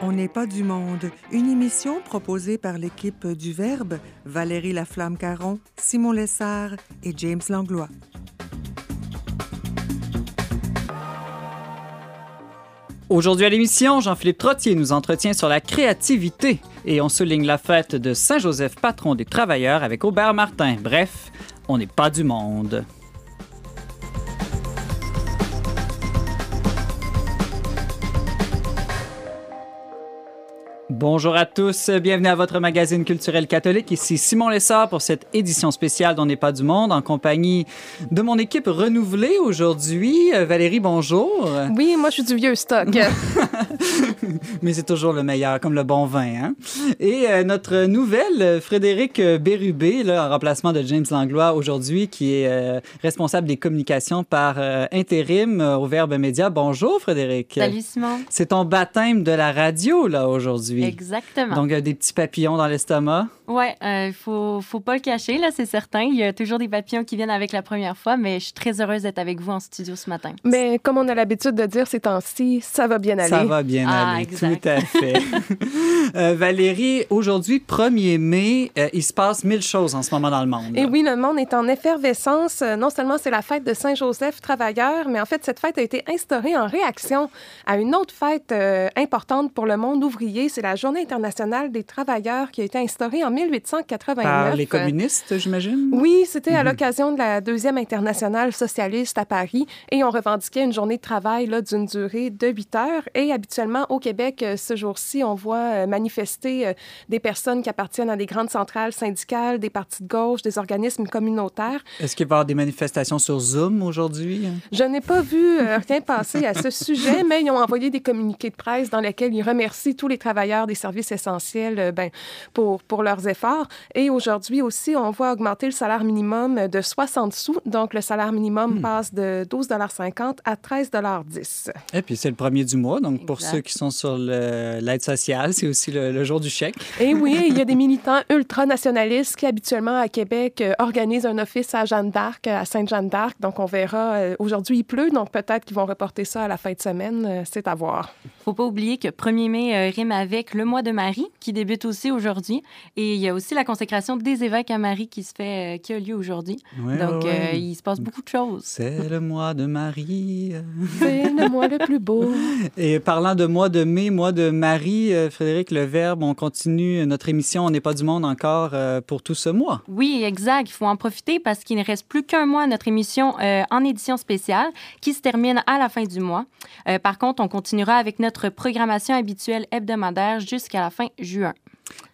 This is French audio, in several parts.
On n'est pas du monde, une émission proposée par l'équipe du Verbe, Valérie Laflamme-Caron, Simon Lessard et James Langlois. Aujourd'hui à l'émission, Jean-Philippe Trottier nous entretient sur la créativité et on souligne la fête de Saint-Joseph, patron des travailleurs, avec Aubert Martin. Bref, on n'est pas du monde. Bonjour à tous, bienvenue à votre magazine culturel catholique. Ici Simon Lessard pour cette édition spéciale d'On n'est pas du monde en compagnie de mon équipe renouvelée aujourd'hui. Euh, Valérie, bonjour. Oui, moi je suis du vieux stock. Mais c'est toujours le meilleur, comme le bon vin. Hein? Et euh, notre nouvelle, Frédéric Bérubé, là, en remplacement de James Langlois aujourd'hui, qui est euh, responsable des communications par intérim au Verbe Média. Bonjour Frédéric. Salut Simon. C'est ton baptême de la radio là aujourd'hui. Exactement. Donc, des petits papillons dans l'estomac. Oui, il euh, faut, faut pas le cacher, là, c'est certain. Il y a toujours des papillons qui viennent avec la première fois, mais je suis très heureuse d'être avec vous en studio ce matin. Mais comme on a l'habitude de dire ces temps-ci, ça va bien aller. Ça va bien ah, aller, tout à fait. euh, Valérie, aujourd'hui, 1er mai, euh, il se passe mille choses en ce moment dans le monde. Et oui, le monde est en effervescence. Euh, non seulement c'est la fête de Saint-Joseph travailleur, mais en fait, cette fête a été instaurée en réaction à une autre fête importante pour le monde ouvrier. C'est la Journée internationale des travailleurs qui a été instaurée en 1889. Par les communistes, j'imagine? Oui, c'était à mhm. l'occasion de la deuxième internationale socialiste à Paris et on revendiquait une journée de travail d'une durée de 8 heures. Et habituellement, au Québec, euh, ce jour-ci, on voit euh, manifester euh, des personnes qui appartiennent à des grandes centrales syndicales, des partis de gauche, des organismes communautaires. Est-ce qu'il va y avoir des manifestations sur Zoom aujourd'hui? Je n'ai pas vu rien passer à ce sujet, mais ils ont envoyé des communiqués de presse dans lesquels ils remercient tous les travailleurs des services essentiels ben, pour, pour leurs efforts et aujourd'hui aussi, on voit augmenter le salaire minimum de 60 sous. Donc, le salaire minimum hmm. passe de 12,50 à 13,10 Et puis, c'est le premier du mois. Donc, pour ceux qui sont sur l'aide sociale, c'est aussi le, jour du chèque. Et oui, il y a des militants ultranationalistes qui, habituellement, à Québec, euh, organisent un office à Jeanne d'Arc, à Sainte-Jeanne d'Arc. Donc, on verra. Euh, aujourd'hui, il pleut, donc peut-être qu'ils vont reporter ça à la fin de semaine. Euh, c'est à voir. Faut pas oublier que 1er mai rime avec le mois de Marie, qui débute aussi aujourd'hui. Et il y a aussi la consécration des évêques à Marie qui se fait, euh, qui a lieu aujourd'hui. Donc, euh, il se passe beaucoup de choses. C'est le mois de Marie. C'est le mois le plus beau. Et parlant de mois de mai, mois de Marie, euh, Frédéric Le Verbe, on continue notre émission On n'est pas du monde encore pour tout ce mois. Oui, exact. Il faut en profiter parce qu'il ne reste plus qu'un mois à notre émission en édition spéciale qui se termine à la fin du mois. par contre, on continuera avec notre programmation habituelle hebdomadaire jusqu'à la fin juin.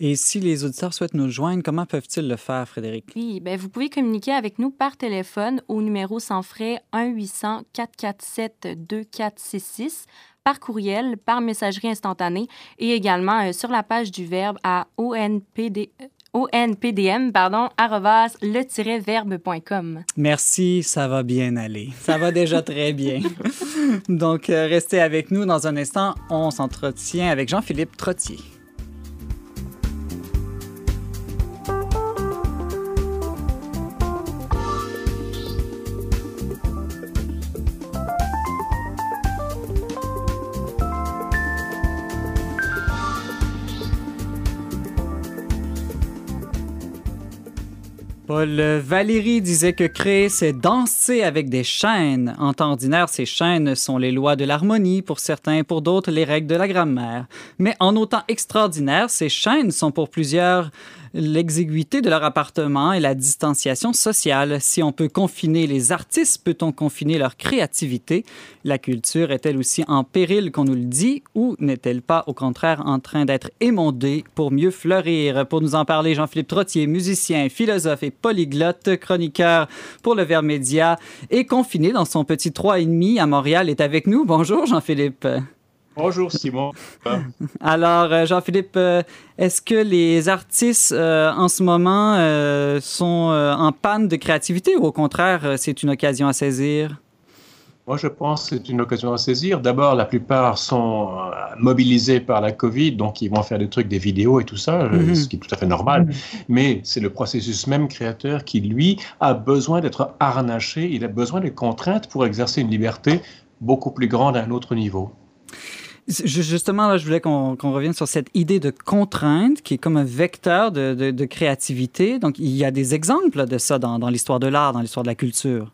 Et si les auditeurs souhaitent nous joindre, comment peuvent-ils le faire, Frédéric? Oui, bien, vous pouvez communiquer avec nous par téléphone au numéro sans frais 1-800-447-2466 par courriel, par messagerie instantanée et également euh, sur la page du Verbe à onpd, onpdm, pardon, le-verbe.com. Merci, ça va bien aller. Ça va déjà très bien. Donc, euh, restez avec nous dans un instant. On s'entretient avec Jean-Philippe Trottier. Paul Valéry disait que créer, c'est danser avec des chaînes. En temps ordinaire, ces chaînes sont les lois de l'harmonie pour certains, pour d'autres, les règles de la grammaire. Mais en autant extraordinaire, ces chaînes sont pour plusieurs l'exiguïté de leur appartement et la distanciation sociale. Si on peut confiner les artistes, peut-on confiner leur créativité? La culture est-elle aussi en péril qu'on nous le dit ou n'est-elle pas au contraire en train d'être émondée pour mieux fleurir? Pour nous en parler, Jean-Philippe Trottier, musicien, philosophe et polyglotte, chroniqueur pour le Vers Média et confiné dans son petit 3,5 à Montréal, est avec nous. Bonjour Jean-Philippe. Bonjour Simon. Alors euh, Jean-Philippe, euh, est-ce que les artistes euh, en ce moment sont en panne de créativité ou au contraire c'est une occasion à saisir? Moi, je pense que c'est une occasion à saisir. D'abord, la plupart sont mobilisés par la Covid, donc ils vont faire des trucs, des vidéos et tout ça, mhm. ce qui est tout à fait normal. Mhm. Mais c'est le processus même créateur qui, lui, a besoin d'être harnaché, il a besoin de contraintes pour exercer une liberté beaucoup plus grande à un autre niveau. Justement, là, je voulais qu'on revienne sur cette idée de contrainte qui est comme un vecteur de, de, créativité. Donc, il y a des exemples de ça dans, l'histoire de l'art, dans l'histoire de la culture.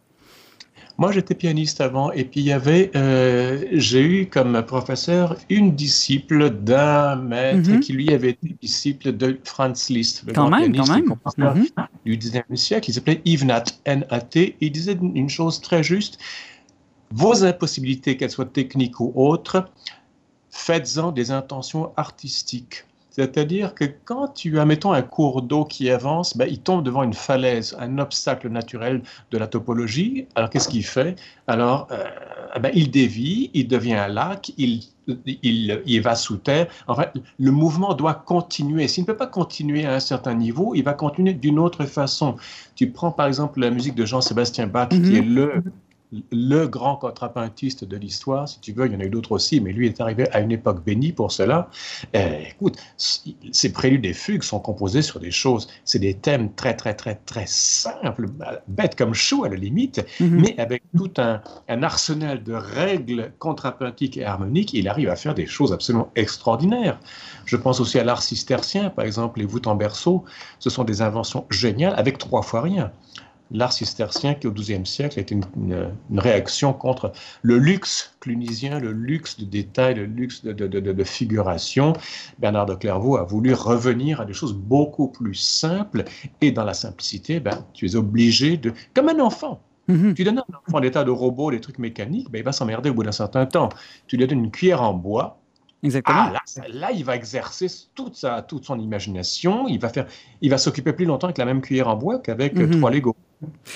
Moi, j'étais pianiste avant, et puis il y avait, euh, j'ai eu comme professeur une disciple d'un maître mhm. qui lui avait été disciple de Franz Liszt, le quand même, pianiste quand même. Mhm. du 19e siècle. Il s'appelait Yves Nat, N-A-T. Il disait une chose très juste vos impossibilités, qu'elles soient techniques ou autres, faites-en des intentions artistiques. C'est-à-dire que quand tu as, mettons, un cours d'eau qui avance, ben, il tombe devant une falaise, un obstacle naturel de la topologie. Alors, qu'est-ce qu'il fait? Alors, euh, ben, il dévie, il devient un lac, il, il, il, va sous terre. En fait, le mouvement doit continuer. S'il ne peut pas continuer à un certain niveau, il va continuer d'une autre façon. Tu prends, par exemple, la musique de Jean-Sébastien Bach, qui mhm. est le le grand contrapuntiste de l'histoire, si tu veux, il y en a eu d'autres aussi, mais lui est arrivé à une époque bénie pour cela. Eh, écoute, ces préludes et fugues sont composés sur des choses, c'est des thèmes très, très, très, très simples, bêtes comme chou à la limite, mhm. mais avec tout un, arsenal de règles contrapuntiques et harmoniques, il arrive à faire des choses absolument extraordinaires. Je pense aussi à l'art cistercien, par exemple, les voûtes en berceau, ce sont des inventions géniales avec trois fois rien l'art cistercien qui au XIIe siècle été une, réaction contre le luxe clunisien, le luxe de détail, le luxe de, figuration. Bernard de Clairvaux a voulu revenir à des choses beaucoup plus simples et dans la simplicité, ben, tu es obligé de, comme un enfant, mhm. Tu donnes un enfant l'état de robot, des trucs mécaniques, ben, il va s'emmerder au bout d'un certain temps. Tu lui donnes une cuillère en bois, Exactement. Ah, là, il va exercer toute, sa, toute son imagination. Il va faire, il va s'occuper plus longtemps avec la même cuillère en bois qu'avec mhm. trois Legos.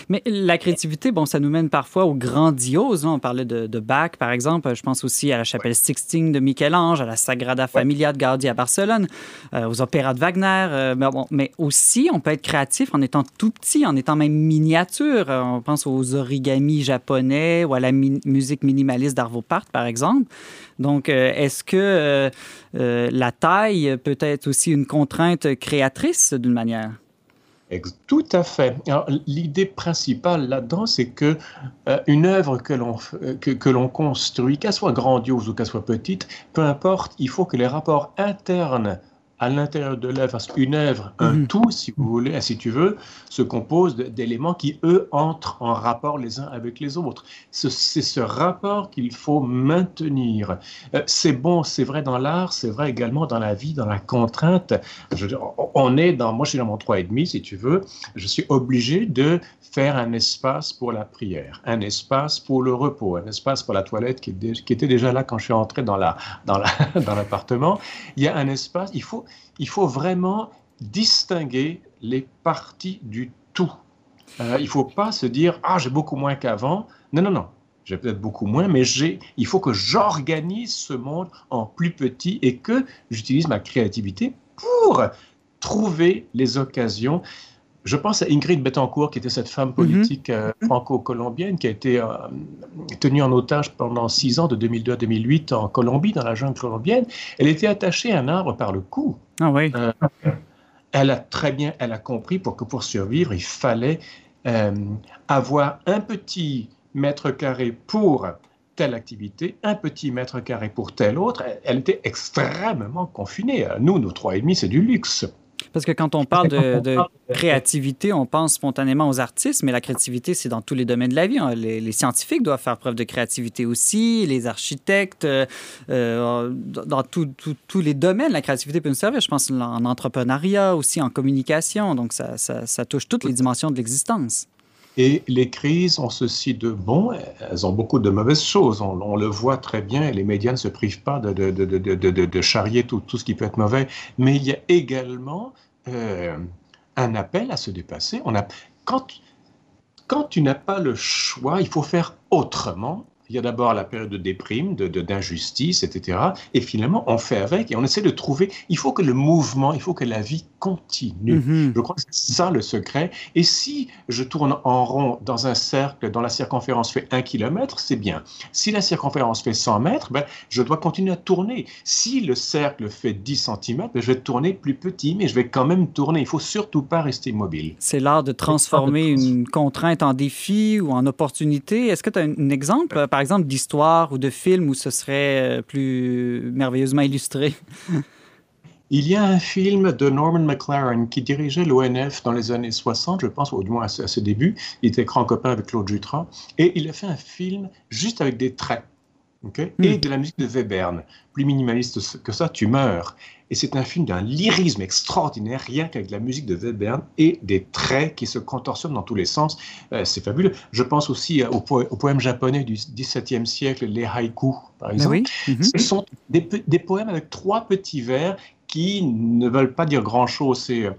Mais la créativité, bon, ça nous mène parfois au grandiose. Hein. On parlait de, Bach, par exemple. Je pense aussi à la chapelle Sixtine de Michel-Ange, à la Sagrada Familia de Gaudi à Barcelone, euh, aux opéras de Wagner. Euh, mais, bon, mais, aussi, on peut être créatif en étant tout petit, en étant même miniature. Euh, on pense aux origamis japonais ou à la musique minimaliste d'Arvo Part, par exemple. Donc, est-ce que la taille peut être aussi une contrainte créatrice d'une manière? Tout à fait. L'idée principale là-dedans, c'est que euh, une œuvre que l'on que, que l'on construit, qu'elle soit grandiose ou qu'elle soit petite, peu importe, il faut que les rapports internes à l'intérieur de l'œuvre, une œuvre, un mhm. tout, si vous voulez, si tu veux, se compose d'éléments qui, eux, entrent en rapport les uns avec les autres. C'est ce rapport qu'il faut maintenir. Euh, c'est bon, c'est vrai dans l'art, c'est vrai également dans la vie, dans la contrainte. Je, on est dans, moi je suis dans mon 3,5, si tu veux, je suis obligé de faire un espace pour la prière, un espace pour le repos, un espace pour la toilette qui, qui était déjà là quand je suis entré dans l'appartement. La, dans il y a un espace, il faut, il faut vraiment distinguer les parties du tout. Euh, il ne faut pas se dire Ah, j'ai beaucoup moins qu'avant. Non, non, non. J'ai peut-être beaucoup moins, mais j'ai, il faut que j'organise ce monde en plus petit et que j'utilise ma créativité pour trouver les occasions. Je pense à Ingrid Betancourt, qui était cette femme mhm. politique euh, franco-colombienne qui a été euh, tenue en otage pendant six ans, de 2002 à 2008, en Colombie, dans la jungle colombienne. Elle était attachée à un arbre par le cou. Ah oui. Euh, elle a très bien, elle a compris pour que pour survivre, il fallait avoir un petit mètre carré pour telle activité, un petit mètre carré pour telle autre. Elle, était extrêmement confinée. Nous, nos trois et demi, c'est du luxe. Parce que quand on parle de, créativité, on pense spontanément aux artistes, mais la créativité, c'est dans tous les domaines de la vie. Hein. Les, scientifiques doivent faire preuve de créativité aussi, les architectes, euh, euh, dans tous les domaines, la créativité peut nous servir. Je pense en entrepreneuriat aussi, en communication. Donc, ça, ça touche toutes les dimensions de l'existence. Et les crises ont ceci de bon, elles ont beaucoup de mauvaises choses. On, le voit très bien les médias ne se privent pas de, de, de, de charrier tout, ce qui peut être mauvais. Mais il y a également euh, un appel à se dépasser. Quand, quand tu n'as pas le choix, il faut faire autrement. Il y a d'abord la période de déprime, d'injustice, etc. Et finalement, on fait avec et on essaie de trouver. Il faut que le mouvement, il faut que la vie continue. Mhm. Je crois que c'est ça le secret. Et si je tourne en rond dans un cercle dont la circonférence fait 1 km, c'est bien. Si la circonférence fait 100 mètres, ben, je dois continuer à tourner. Si le cercle fait 10 cm, ben, je vais tourner plus petit, mais je vais quand même tourner. Il faut surtout pas rester immobile. C'est l'art de transformer une contrainte en défi ou en opportunité. Est-ce que tu as un exemple, par exemple, d'histoire ou de film où ce serait euh, plus merveilleusement illustré? Il y a un film de Norman McLaren qui dirigeait l'ONF dans les années 60, je pense, ou du moins à, ses débuts. Il était grand copain avec Claude Jutras. Et il a fait un film juste avec des traits. Et hmm. de la musique de Webern. Plus minimaliste que ça, tu meurs. Et c'est un film d'un lyrisme extraordinaire, rien qu'avec la musique de Webern et des traits qui se contorsionnent dans tous les sens. Euh, c'est fabuleux. Je pense aussi au, poème japonais du XVIIe siècle, les haïkus, par ben exemple. Mhm. Ce sont des, des, poèmes avec trois petits vers qui ne veulent pas dire grand-chose. C'est euh,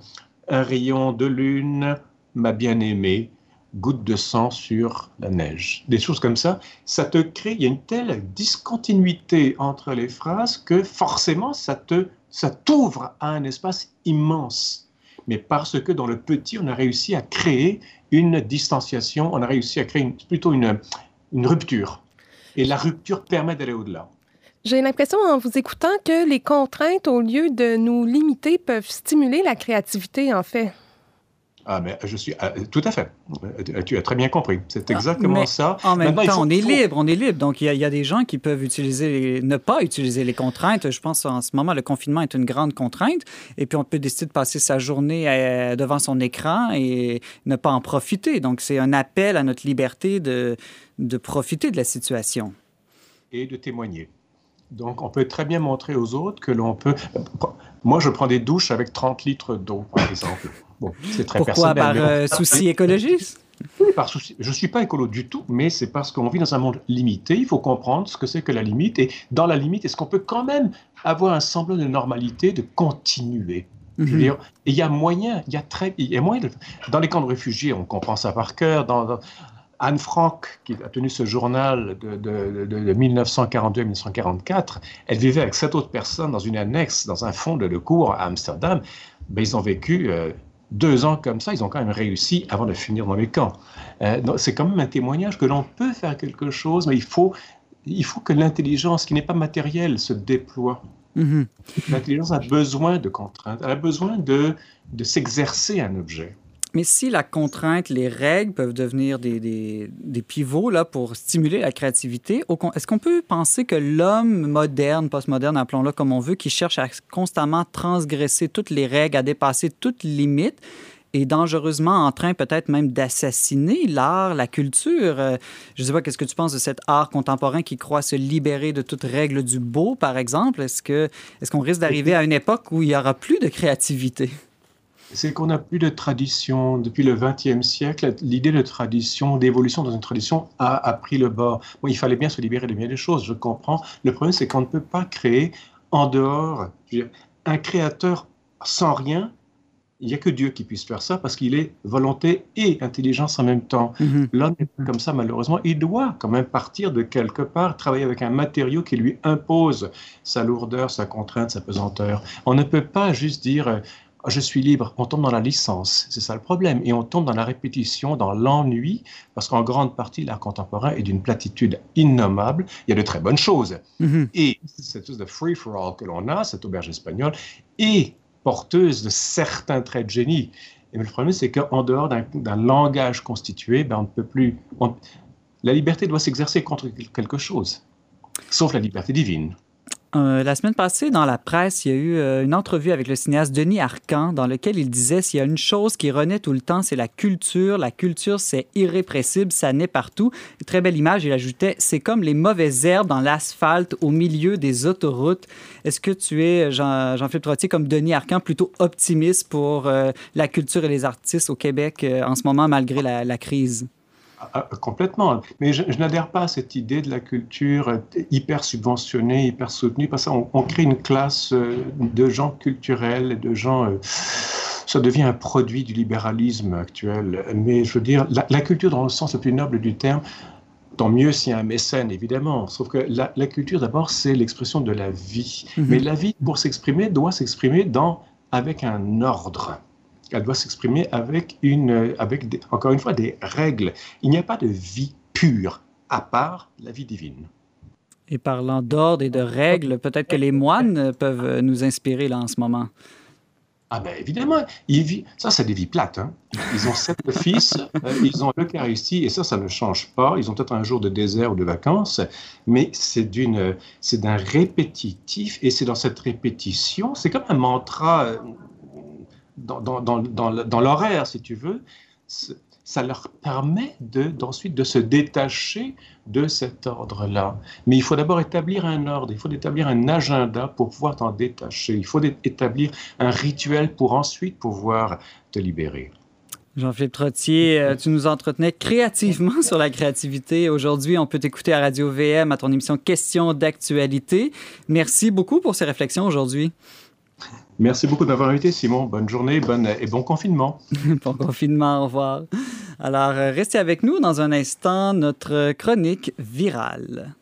un rayon de lune, ma bien-aimée, goutte de sang sur la neige. Des choses comme ça, ça te crée, il y a une telle discontinuité entre les phrases que forcément ça te ça t'ouvre à un espace immense. Mais parce que dans le petit, on a réussi à créer une distanciation, on a réussi à créer plutôt une, une rupture. Et la rupture permet d'aller au-delà. J'ai l'impression en vous écoutant que les contraintes, au lieu de nous limiter, peuvent stimuler la créativité, en fait. Ah, mais je suis ah, tout à fait. Euh, tu as très bien compris. C'est ah, exactement ça. En même temps, on est libre, on est libre. Donc, il y, a, des gens qui peuvent utiliser, ne pas utiliser les contraintes. Je pense en ce moment, le confinement est une grande contrainte. Et puis, on peut décider de passer sa journée euh, devant son écran et ne pas en profiter. Donc, c'est un appel à notre liberté de, de profiter de la situation. Et de témoigner. Donc, on peut très bien montrer aux autres que l'on peut. Moi, je prends des douches avec 30 litres d'eau, par exemple. Bon, c'est très Pourquoi? Par euh, souci écologiste? Par souci. Je ne suis pas écolo du tout, mais c'est parce qu'on vit dans un monde limité. Il faut comprendre ce que c'est que la limite. Et dans la limite, est-ce qu'on peut quand même avoir un semblant de normalité, de continuer? Mhm. dire, il y a moyen, il y a très, il y a moyen dans les camps de réfugiés, on comprend ça par cœur. Dans, Anne Frank, qui a tenu ce journal de, de, de, 1942 1944, elle vivait avec sept autres personnes dans une annexe, dans un fond de, cours à Amsterdam. Ben, ils ont vécu euh, deux ans comme ça, ils ont quand même réussi avant de finir dans les camps. Euh, c'est quand même un témoignage que l'on peut faire quelque chose, mais il faut, il faut que l'intelligence, qui n'est pas matérielle, se déploie. Mm-hmm. L'intelligence a besoin de contraintes, elle a besoin de, de s'exercer un objet. Mais si la contrainte, les règles peuvent devenir des, des, des pivots là, pour stimuler la créativité, est-ce qu'on peut penser que l'homme moderne, postmoderne, appelons-le comme on veut, qui cherche à constamment transgresser toutes les règles, à dépasser toutes limites, est dangereusement en train peut-être même d'assassiner l'art, la culture? Euh, je ne sais pas, qu'est-ce que tu penses de cet art contemporain qui croit se libérer de toute règle du beau, par exemple? Est-ce qu'on est qu'on risque d'arriver à une époque où il n'y aura plus de créativité? C'est qu'on n'a plus de tradition. Depuis le XXe siècle, l'idée de tradition, d'évolution dans une tradition a, pris le bord. Bon, il fallait bien se libérer de bien des choses, je comprends. Le problème, c'est qu'on ne peut pas créer en dehors, un créateur sans rien. Il n'y a que Dieu qui puisse faire ça parce qu'il est volonté et intelligence en même temps. Mm-hmm. L'homme n'est pas comme ça, malheureusement. Il doit quand même partir de quelque part, travailler avec un matériau qui lui impose sa lourdeur, sa contrainte, sa pesanteur. On ne peut pas juste dire je suis libre, on tombe dans la licence, c'est ça le problème, et on tombe dans la répétition, dans l'ennui, parce qu'en grande partie, l'art contemporain est d'une platitude innommable, il y a de très bonnes choses, mm-hmm. et cette espèce de free-for-all que l'on a, cette auberge espagnole, est porteuse de certains traits de génie. Et le problème, c'est qu'en dehors d'un langage constitué, ben, on ne peut plus... la liberté doit s'exercer contre quelque chose, sauf la liberté divine. Euh, la semaine passée, dans la presse, il y a eu euh, une entrevue avec le cinéaste Denis Arcan dans lequel il disait s'il y a une chose qui renaît tout le temps, c'est la culture. La culture, c'est irrépressible, ça naît partout. très belle image, il ajoutait c'est comme les mauvaises herbes dans l'asphalte au milieu des autoroutes. Est-ce que tu es, Jean-Philippe Trottier, comme Denis Arcan, plutôt optimiste pour euh, la culture et les artistes au Québec en ce moment, malgré la crise? Ah, ah, complètement. Mais je, n'adhère pas à cette idée de la culture hyper subventionnée, hyper soutenue, parce qu'on on crée une classe euh, de gens culturels, de gens... Euh, ça devient un produit du libéralisme actuel. Mais je veux dire, la, culture dans le sens le plus noble du terme, tant mieux s'il y a un mécène, évidemment. Sauf que la, culture, d'abord, c'est l'expression de la vie. Mm-hmm. Mais la vie, pour s'exprimer, doit s'exprimer dans avec un ordre. Elle doit s'exprimer avec, une, avec encore une fois, des règles. Il n'y a pas de vie pure à part la vie divine. Et parlant d'ordre et de règles, peut-être que les moines peuvent nous inspirer là en ce moment. Ah ben évidemment, ça c'est des vies plates. Hein. Ils ont sept fils, euh, ils ont l'Eucharistie, et ça, ça ne change pas. Ils ont peut-être un jour de désert ou de vacances, mais c'est d'une, c'est d'un répétitif, et c'est dans cette répétition, c'est comme un mantra euh, dans, l'horaire, si tu veux ça leur permet d'ensuite de, se détacher de cet ordre-là. Mais il faut d'abord établir un ordre, il faut établir un agenda pour pouvoir t'en détacher, il faut établir un rituel pour ensuite pouvoir te libérer. Jean-Philippe Trottier, euh, tu nous entretenais créativement sur la créativité. Aujourd'hui, on peut t'écouter à Radio VM à ton émission Questions d'actualité. Merci beaucoup pour ces réflexions aujourd'hui. Merci beaucoup de m'avoir invité, Simon. Bonne journée bonne, et bon confinement. bon confinement, au revoir. Alors, restez avec nous dans un instant, notre chronique virale.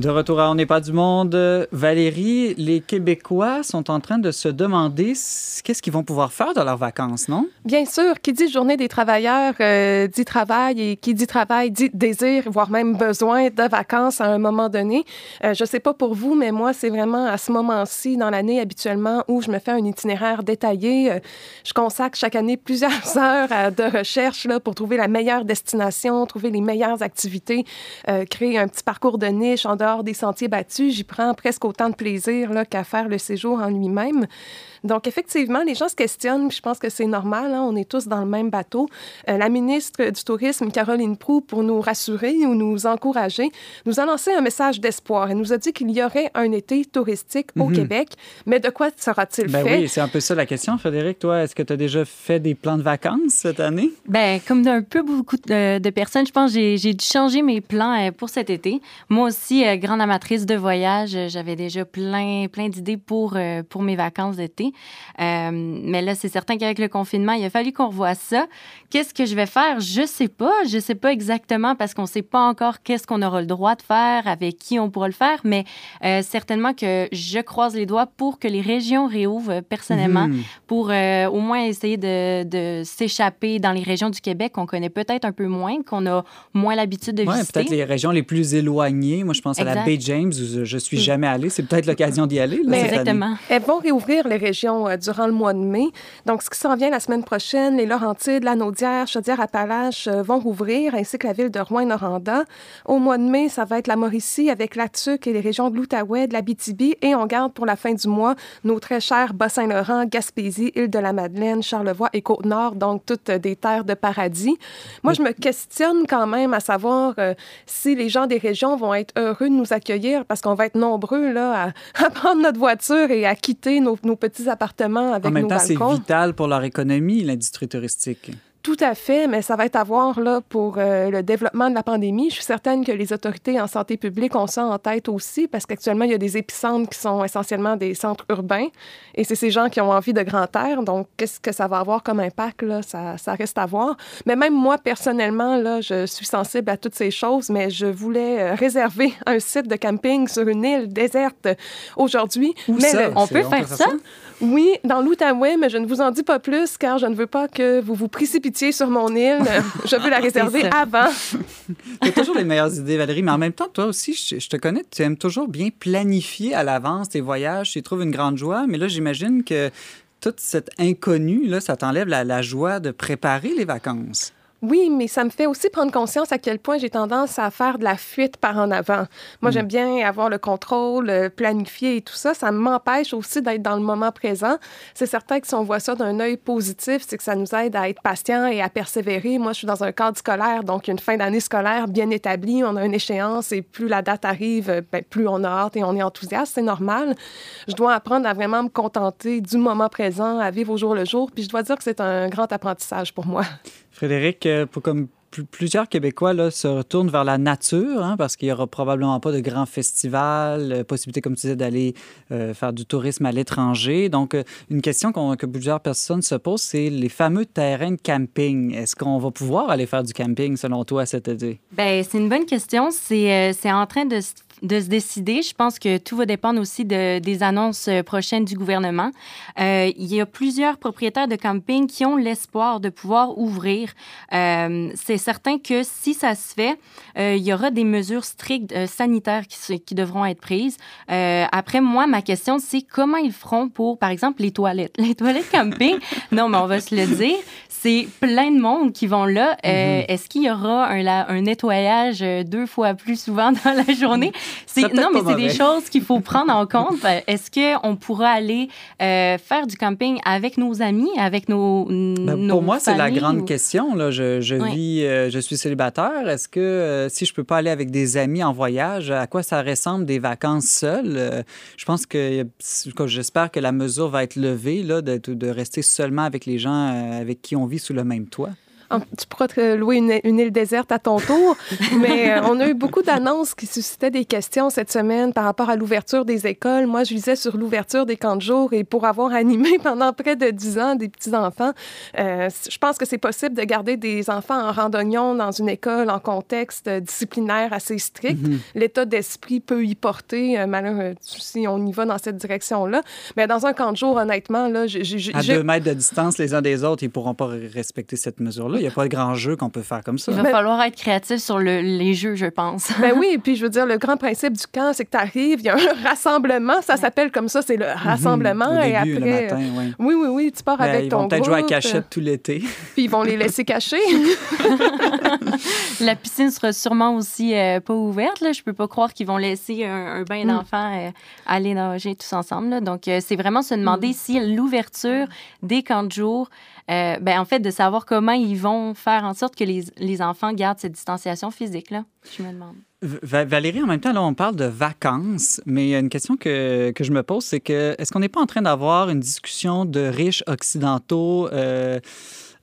De retour à On n'est pas du monde, Valérie, les Québécois sont en train de se demander qu'est-ce qu'ils vont pouvoir faire de leurs vacances, non? Bien sûr, qui dit journée des travailleurs euh, dit travail et qui dit travail dit désir, voire même besoin de vacances à un moment donné. Euh, je ne sais pas pour vous, mais moi, c'est vraiment à ce moment-ci dans l'année habituellement où je me fais un itinéraire détaillé. Euh, je consacre chaque année plusieurs heures de recherche là, pour trouver la meilleure destination, trouver les meilleures activités, créer un petit parcours de niche en dehors des sentiers battus, j'y prends presque autant de plaisir qu'à faire le séjour en lui-même. Donc, effectivement, les gens se questionnent, je pense que c'est normal, hein, on est tous dans le même bateau. Euh, la ministre du Tourisme, Caroline Proux, pour nous rassurer ou nous encourager, nous a lancé un message d'espoir. Elle nous a dit qu'il y aurait un été touristique au mhm. Québec, mais de quoi sera-t-il ben fait? Oui, c'est un peu ça la question, Frédéric. Toi, est-ce que tu as déjà fait des plans de vacances cette année? Ben, comme d'un peu beaucoup de, personnes, je pense que j'ai dû changer mes plans euh, pour cet été. Moi aussi, euh, grande amatrice de voyage, j'avais déjà plein, plein d'idées pour, pour mes vacances d'été. Euh, mais là, c'est certain qu'avec le confinement, il a fallu qu'on revoie ça. Qu'est-ce que je vais faire? Je sais pas. Je sais pas exactement parce qu'on sait pas encore qu'est-ce qu'on aura le droit de faire, avec qui on pourra le faire, mais euh, certainement que je croise les doigts pour que les régions réouvrent personnellement, mhm. pour euh, au moins essayer de, de s'échapper dans les régions du Québec qu'on connaît peut-être un peu moins, qu'on a moins l'habitude de ouais, visiter. peut-être les régions les plus éloignées. Moi, je pense à la baie James où je suis mm. jamais allée. C'est peut-être l'occasion d'y aller. Là, exactement. Elles vont réouvrir les régions euh, durant le mois de mai. Donc, ce qui s'en vient la semaine prochaine, les Laurentides, la Naudière, Chaudière-Appalaches euh, vont rouvrir, ainsi que la ville de Rouen-Noranda. Au mois de mai, ça va être la Mauricie avec la Tuque et les régions de l'Outaouais, de la. Et on garde pour la fin du mois nos très chers Bas-Saint-Laurent, Gaspésie, Île-de-la-Madeleine, Charlevoix et Côte-Nord, donc toutes des terres de paradis. Moi, je me questionne quand même à savoir euh, si les gens des régions vont être heureux de nous accueillir parce qu'on va être nombreux là, à, prendre notre voiture et à quitter nos, nos petits appartements avec en même temps, c'est vital pour leur économie, l'industrie touristique. Tout à fait, mais ça va être à voir là, pour euh, le développement de la pandémie. Je suis certaine que les autorités en santé publique ont ça en tête aussi, parce qu'actuellement, il y a des épicentres qui sont essentiellement des centres urbains, et c'est ces gens qui ont envie de grand air. Donc, qu'est-ce que ça va avoir comme impact? Là? Ça, ça, reste à voir. Mais même moi, personnellement, là, je suis sensible à toutes ces choses, mais je voulais euh, réserver un site de camping sur une île déserte aujourd'hui. Mais on peut faire ça? Oui, dans l'Outaouais, mais je ne vous en dis pas plus car je ne veux pas que vous vous précipitiez sur mon île. Je veux la réserver avant. tu as toujours les meilleures idées, Valérie, mais en même temps, toi aussi, je, te connais, tu aimes toujours bien planifier à l'avance tes voyages. Tu trouves une grande joie, mais là, j'imagine que toute cette inconnue, là, ça t'enlève la, la joie de préparer les vacances. Oui, mais ça me fait aussi prendre conscience à quel point j'ai tendance à faire de la fuite par en avant. Moi, mm. j'aime bien avoir le contrôle, euh, planifier et tout ça. Ça m'empêche aussi d'être dans le moment présent. C'est certain que si on voit ça d'un œil positif, c'est que ça nous aide à être patient et à persévérer. Moi, je suis dans un cadre scolaire, donc une fin d'année scolaire bien établie. On a une échéance et plus la date arrive, euh, ben, plus on a hâte et on est enthousiaste. C'est normal. Je dois apprendre à vraiment me contenter du moment présent, à vivre au jour le jour. Puis je dois dire que c'est un grand apprentissage pour moi. Frédéric, euh, pour comme plusieurs Québécois là, se retournent vers la nature hein, parce qu'il n'y aura probablement pas de grands festivals, euh, possibilité, comme tu disais, d'aller euh, faire du tourisme à l'étranger. Donc, une question que plusieurs personnes se posent, c'est les fameux terrains de camping. Est-ce qu'on va pouvoir aller faire du camping, selon toi, cet été? Bien, c'est une bonne question. C'est en train de de se décider. Je pense que tout va dépendre aussi de, des annonces euh, prochaines du gouvernement. Euh, il y a plusieurs propriétaires de camping qui ont l'espoir de pouvoir ouvrir. Euh, c'est certain que si ça se fait, euh, il y aura des mesures strictes euh, sanitaires qui, qui, devront être prises. après, moi, ma question, c'est comment ils feront pour, par exemple, les toilettes. Les toilettes camping, non, mais on va se le dire, c'est plein de monde qui vont là. Mm-hmm. Est-ce qu'il y aura un, un nettoyage deux fois plus souvent dans la journée? Non, mais c'est des choses qu'il faut prendre en compte. Est-ce qu'on pourra aller euh, faire du camping avec nos amis, avec nos. Ben, pour moi, c'est la grande question. Là. Je, je vis, euh, je suis célibataire. Est-ce que euh, si je peux pas aller avec des amis en voyage, à quoi ça ressemble des vacances seules? je pense que, j'espère que la mesure va être levée là, de, de rester seulement avec les gens avec qui on vit sous le même toit. Tu pourras te louer une, île déserte à ton tour. Mais euh, on a eu beaucoup d'annonces qui suscitaient des questions cette semaine par rapport à l'ouverture des écoles. Moi, je lisais sur l'ouverture des camps de jour et pour avoir animé pendant près de 10 ans des petits-enfants, euh, je pense que c'est possible de garder des enfants en randonnion dans une école en contexte disciplinaire assez strict. Mm-hmm. L'état d'esprit peut y porter, euh, malheureusement, si on y va dans cette direction-là. Mais dans un camp de jour, honnêtement, là, j'ai... À deux mètres de distance les uns des autres, ils ne pourront pas respecter cette mesure-là. Il n'y a pas de grand jeu qu'on peut faire comme ça. Il va falloir être créatif sur les jeux, je pense. Ben oui, et puis je veux dire, le grand principe du camp, c'est que tu arrives, il y a un rassemblement, ça s'appelle comme ça, c'est le mhm. rassemblement. Au et après, le matin, oui. oui, oui, oui, tu pars ben, avec ton Ils vont peut-être jouer à cachette tout l'été. Puis ils vont les laisser cacher. La piscine sera sûrement aussi euh, pas ouverte. Là. Je peux pas croire qu'ils vont laisser un, bain mm. d'enfants euh, aller nager tous ensemble. Donc, euh, c'est vraiment se demander mm. si l'ouverture des camps de jour euh, ben, en fait, de savoir comment ils vont faire en sorte que les, les enfants gardent cette distanciation physique-là, je me demande. Valérie, en même temps, là, on parle de vacances, mais une question que, que je me pose, c'est que est-ce qu'on n'est pas en train d'avoir une discussion de riches occidentaux euh,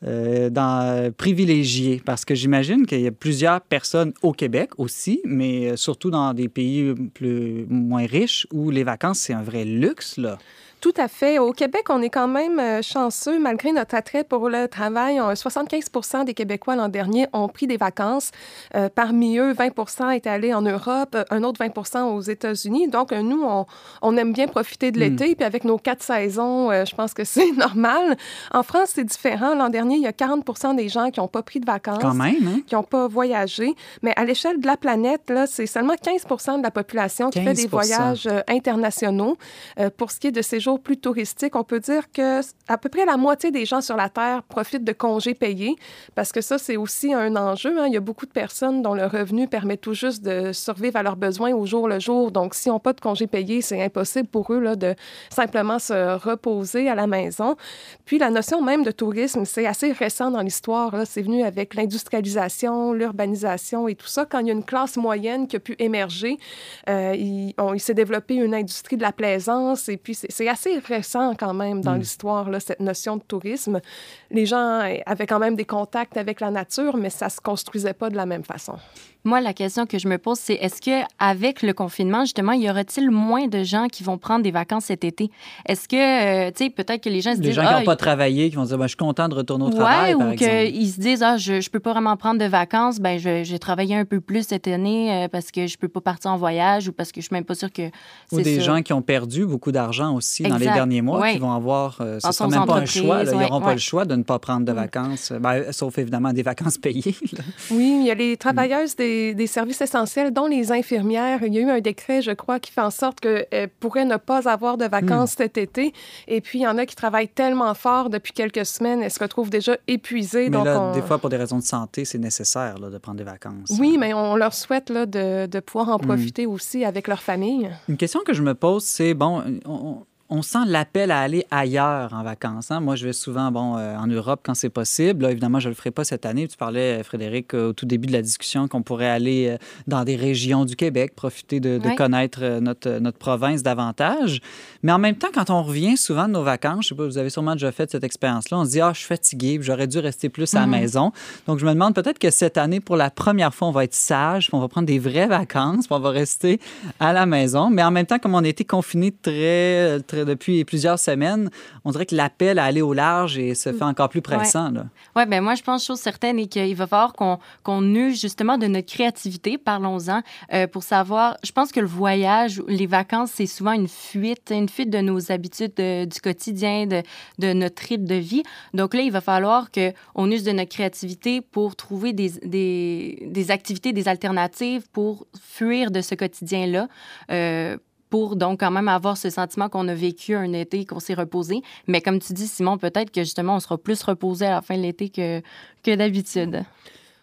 euh, privilégiés? Parce que j'imagine qu'il y a plusieurs personnes au Québec aussi, mais surtout dans des pays plus, moins riches où les vacances, c'est un vrai luxe, là. Tout à fait. Au Québec, on est quand même euh, chanceux malgré notre attrait pour le travail. 75 des Québécois l'an dernier ont pris des vacances. Euh, parmi eux, 20 est allé en Europe, un autre 20 aux États-Unis. Donc, euh, nous, on, on, aime bien profiter de hmm. l'été. Puis avec nos quatre saisons, je pense que c'est normal. En France, c'est différent. L'an dernier, il y a 40 des gens qui n'ont pas pris de vacances, quand même, hein? qui n'ont pas voyagé. Mais à l'échelle de la planète, là, c'est seulement 15 de la population qui fait des voyages internationaux. pour ce qui est de plus touristique, on peut dire que à peu près la moitié des gens sur la Terre profitent de congés payés, parce que ça, c'est aussi un enjeu. Hein. Il y a beaucoup de personnes dont le revenu permet tout juste de survivre à leurs besoins au jour le jour. Donc, s'ils n'ont pas de congés payés, c'est impossible pour eux là, de simplement se reposer à la maison. Puis, la notion même de tourisme, c'est assez récent dans l'histoire. C'est venu avec l'industrialisation, l'urbanisation et tout ça. Quand il y a une classe moyenne qui a pu émerger, euh, il, il s'est développé une industrie de la plaisance et puis c'est assez récent quand même dans mm. l'histoire, cette notion de tourisme. Les gens avaient quand même des contacts avec la nature, mais ça se construisait pas de la même façon. Moi, la question que je me pose, c'est est-ce que avec le confinement, justement, y aura-t-il moins de gens qui vont prendre des vacances cet été? Est-ce que, euh, tu sais, peut-être que les gens se disent les gens qui n'ont ah, pas travaillé, qui vont dire, ben, je suis content de retourner au travail, ou qu'ils se disent, ah, je, ne peux pas vraiment prendre de vacances, ben, j'ai travaillé un peu plus cette année euh, parce que je peux pas partir en voyage ou parce que je suis même pas sûre que. Ou des gens qui ont perdu beaucoup d'argent aussi dans les derniers mois qui vont avoir, euh, ce sera même pas un choix, ils n'auront pas le choix de ne pas prendre de vacances, ben, sauf évidemment des vacances payées. Oui, il y a les travailleuses des, des, services essentiels, dont les infirmières. Il y a eu un décret, je crois, qui fait en sorte qu'elles pourraient ne pas avoir de vacances hmm. cet été. Et puis, il y en a qui travaillent tellement fort depuis quelques semaines, elles se retrouvent déjà épuisées. Mais là, des fois, pour des raisons de santé, c'est nécessaire là, de prendre des vacances. Oui, mais on leur souhaite là, de, de pouvoir en hmm. profiter aussi avec leur famille. Une question que je me pose, c'est, bon, on, on sent l'appel à aller ailleurs en vacances. Hein. Moi, je vais souvent bon, euh, en Europe quand c'est possible. évidemment, je ne le ferai pas cette année. Tu parlais, Frédéric, au tout début de la discussion, qu'on pourrait aller euh, dans des régions du Québec, profiter de, connaître euh, notre, notre province davantage. Mais en même temps, quand on revient souvent de nos vacances, je sais pas, vous avez sûrement déjà fait cette expérience-là, on se dit, ah, je suis fatigué, j'aurais dû rester plus à la mm-hmm. maison. Donc, je me demande peut-être que cette année, pour la première fois, on va être sage, on va prendre des vraies vacances, on va rester à la maison. Mais en même temps, comme on a été confinés très, très depuis plusieurs semaines, on dirait que l'appel à aller au large et se fait encore plus pressant. Oui, ouais, ben moi, je pense chose certaine et qu'il va falloir qu'on use justement de notre créativité, parlons-en, euh, pour savoir. Je pense que le voyage, les vacances, c'est souvent une fuite, une fuite de nos habitudes du quotidien, de, de, notre rythme de vie. Donc là, il va falloir qu'on use de notre créativité pour trouver des, des, des activités, des alternatives pour fuir de ce quotidien-là. Euh, pour donc quand même avoir ce sentiment qu'on a vécu un été, qu'on s'est reposé. Mais comme tu dis, Simon, peut-être que justement, on sera plus reposé à la fin de l'été que, que d'habitude.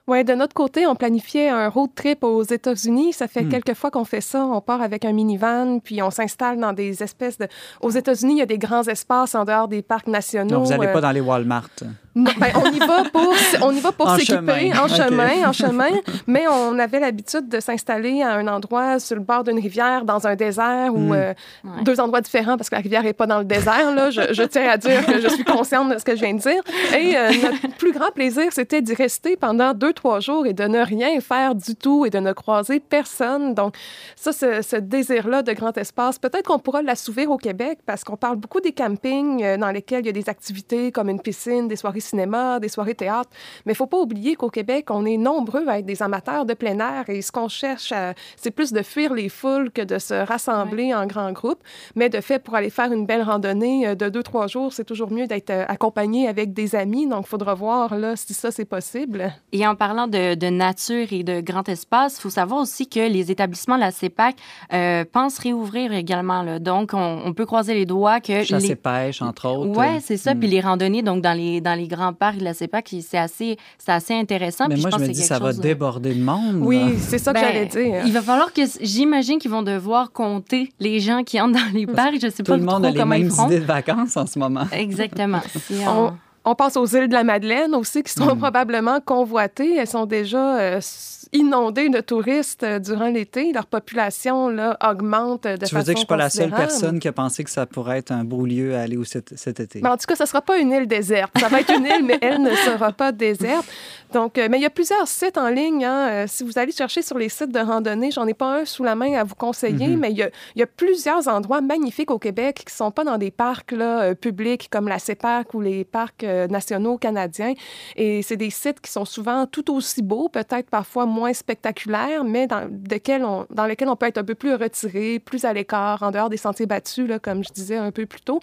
Oui, de notre côté, on planifiait un road trip aux États-Unis. Ça fait hmm. quelques fois qu'on fait ça. On part avec un minivan, puis on s'installe dans des espèces de... Aux États-Unis, il y a des grands espaces en dehors des parcs nationaux. Non, vous n'allez pas euh, dans les Walmart. Ben, on y va pour, on y va pour s'équiper en chemin, en chemin. Mais on avait l'habitude de s'installer à un endroit sur le bord d'une rivière, dans un désert ou hmm. euh, deux endroits différents parce que la rivière n'est pas dans le désert. Là. Je, tiens à dire que je suis consciente de ce que je viens de dire. Et euh, notre plus grand plaisir, c'était d'y rester pendant deux, trois jours et de ne rien faire du tout et de ne croiser personne. Donc, ça, ce, ce désir-là de grand espace, peut-être qu'on pourra l'assouvir au Québec parce qu'on parle beaucoup des campings euh, dans lesquels il y a des activités comme une piscine, des soirées cinéma, des soirées théâtre. Mais il ne faut pas oublier qu'au Québec, on est nombreux à être des amateurs de plein air et ce qu'on cherche, c'est plus de fuir les foules que de se rassembler en grands groupes. Mais de fait, pour aller faire une belle randonnée euh, de deux, trois jours, c'est toujours mieux d'être euh, accompagné avec des amis. Donc, il faudra voir là, si ça, c'est possible. Et en parlant de, de nature et de grand espace, il faut savoir aussi que les établissements de la CEPAC euh, pensent réouvrir également. Là. Donc, on, peut croiser les doigts que... Chasse les... et pêche, entre autres. Oui, c'est ça. Puis hmm. les randonnées, donc dans les, dans les grands parcs de la CEPAC, c'est assez, assez intéressant. Mais moi, je, me dis, ça va déborder de monde. Oui, c'est ça que ben, j'allais dire. Il va falloir que... J'imagine qu'ils vont devoir compter les gens qui entrent dans les parcs. Je sais Tout pas le monde a les mêmes idées de vacances en ce moment. Exactement. On pense aux îles de la Madeleine aussi, qui sont hmm. probablement convoitées. Elles sont déjà euh, inondées de touristes euh, durant l'été. Leur population là, augmente de façon Tu veux dire que je ne suis pas la seule personne qui a pensé que ça pourrait être un beau lieu à aller où cet, été? Mais en tout cas, ce ne sera pas une île déserte. Ça va être une île, mais elle ne sera pas déserte. Donc, euh, mais il y a plusieurs sites en ligne. Hein. si vous allez chercher sur les sites de randonnée, j'en ai pas un sous la main à vous conseiller, mm-hmm. mais il y, a, il y, a, plusieurs endroits magnifiques au Québec qui ne sont pas dans des parcs là, publics comme la CEPAC ou les parcs euh, nationaux canadiens. Et c'est des sites qui sont souvent tout aussi beaux, peut-être parfois moins spectaculaires, mais dans, lesquels on peut être un peu plus retiré, plus à l'écart, en dehors des sentiers battus, là, comme je disais un peu plus tôt.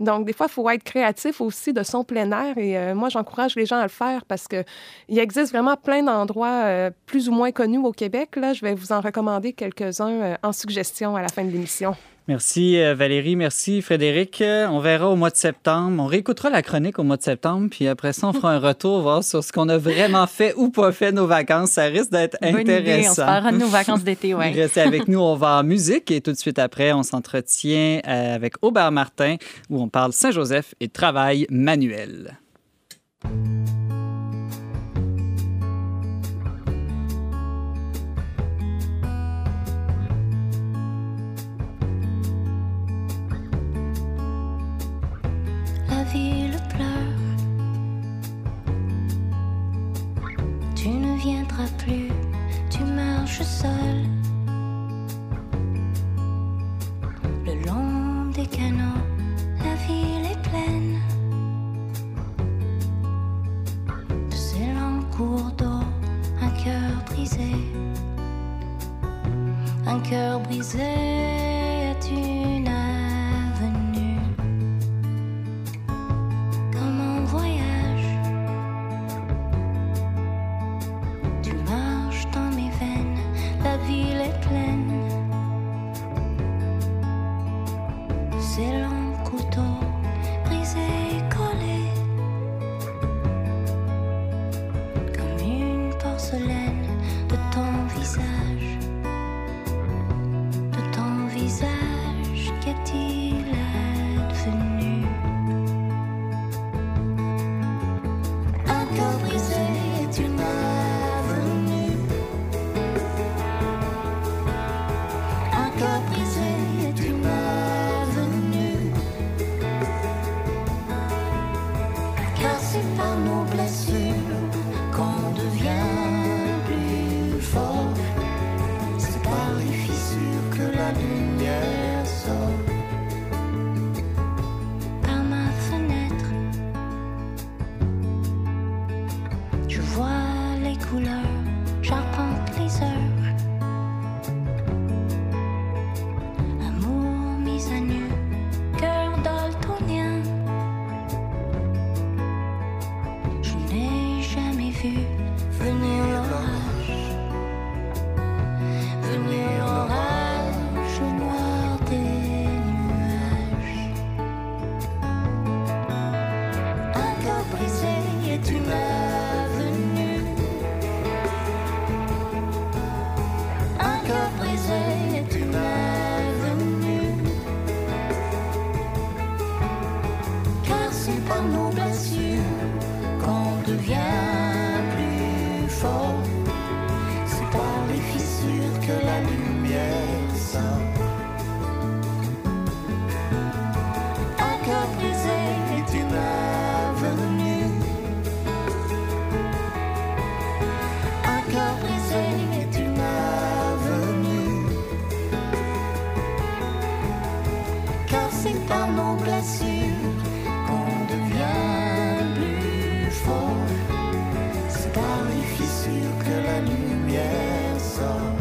Donc, des fois, il faut être créatif aussi de son plein air. Et euh, moi, j'encourage les gens à le faire parce qu'il existe vraiment plein d'endroits euh, plus ou moins connus au Québec. Là, je vais vous en recommander quelques-uns en suggestion à la fin de l'émission. Merci euh, Valérie, merci Frédéric. Euh, on verra au mois de septembre. On réécoutera la chronique au mois de septembre, puis après ça, on fera un retour voir sur ce qu'on a vraiment fait ou pas fait nos vacances. Ça risque d'être intéressant. On parlera de nos vacances d'été, oui. Restez avec nous, on va en musique et tout de suite après, on s'entretient euh, avec Aubert Martin où on parle Saint-Joseph et travail manuel. C'est par nos blessures qu'on devient plus fort. C'est par les fissures que la lumière sort.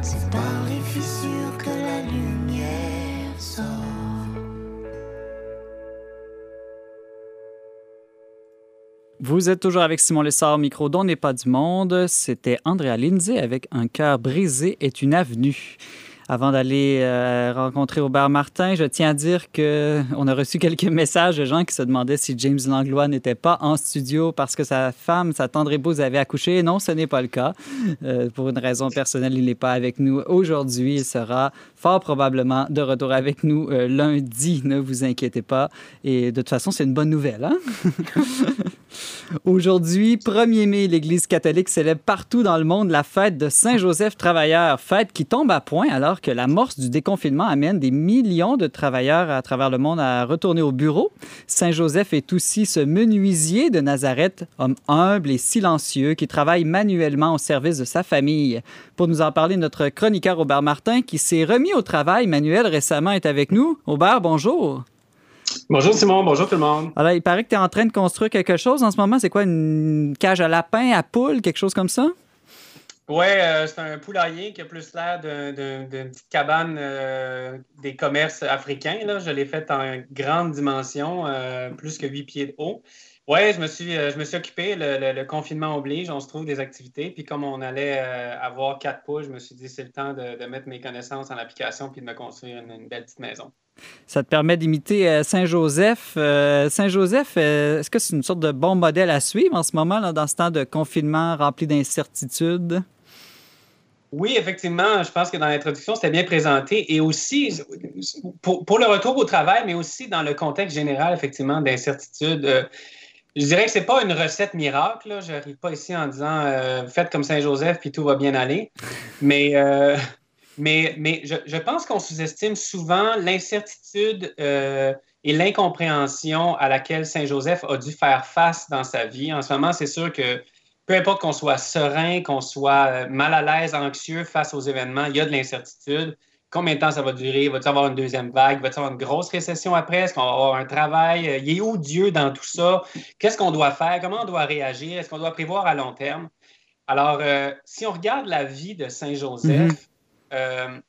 C'est par les fissures que la lumière sort. Vous êtes toujours avec Simon Lessard, micro dont n'est pas du monde. C'était Andrea Lindsay avec Un cœur brisé est une avenue. Avant d'aller euh, rencontrer Aubert Martin, je tiens à dire que on a reçu quelques messages de gens qui se demandaient si James Langlois n'était pas en studio parce que sa femme, sa tendre épouse, avait accouché. Non, ce n'est pas le cas. Euh, pour une raison personnelle, il n'est pas avec nous aujourd'hui. Il sera fort probablement de retour avec nous euh, lundi. Ne vous inquiétez pas. Et de toute façon, c'est une bonne nouvelle. Hein? Aujourd'hui, 1er mai, l'Église catholique célèbre partout dans le monde la fête de Saint-Joseph travailleur, fête qui tombe à point alors que l'amorce du déconfinement amène des millions de travailleurs à travers le monde à retourner au bureau. Saint-Joseph est aussi ce menuisier de Nazareth, homme humble et silencieux qui travaille manuellement au service de sa famille. Pour nous en parler, notre chroniqueur Aubert Martin, qui s'est remis au travail manuel récemment, est avec nous. Aubert, bonjour. Bonjour Simon, bonjour tout le monde. Alors, il paraît que tu es en train de construire quelque chose en ce moment. C'est quoi, une cage à lapin, à poule, quelque chose comme ça? Oui, euh, c'est un poulailler qui a plus l'air d'un- d'un- d'une petite cabane euh, des commerces africains. Là. Je l'ai fait en grande dimension, euh, plus que 8 pieds de haut. Oui, je me suis, euh, je me suis occupé. Le, confinement oblige, on se trouve des activités. Puis comme on allait avoir quatre poules, je me suis dit c'est le temps de, mettre mes connaissances en application puis de me construire une, belle petite maison. Ça te permet d'imiter Saint-Joseph. Saint-Joseph, est-ce que c'est une sorte de bon modèle à suivre en ce moment, dans ce temps de confinement rempli d'incertitudes? Oui, effectivement, je pense que dans l'introduction, c'était bien présenté. Et aussi, pour, le retour au travail, mais aussi dans le contexte général, effectivement, d'incertitude. euh, je dirais que c'est pas une recette miracle. Je n'arrive pas ici en disant euh, faites comme Saint-Joseph puis tout va bien aller. Mais, euh, mais, mais je, je pense qu'on sous-estime souvent l'incertitude et l'incompréhension à laquelle Saint-Joseph a dû faire face dans sa vie. En ce moment, c'est sûr que peu importe qu'on soit serein, qu'on soit euh, mal à l'aise, anxieux face aux événements, il y a de l'incertitude. Combien de temps ça va durer? Va-t-il y avoir une deuxième vague? Va-t-il y avoir une grosse récession après? Est-ce qu'on va avoir un travail? Euh, Il est où Dieu dans tout ça? Qu'est-ce qu'on doit faire? Comment on doit réagir? Est-ce qu'on doit prévoir à long terme? Alors, euh, si on regarde la vie de Saint-Joseph, Mhm. euh,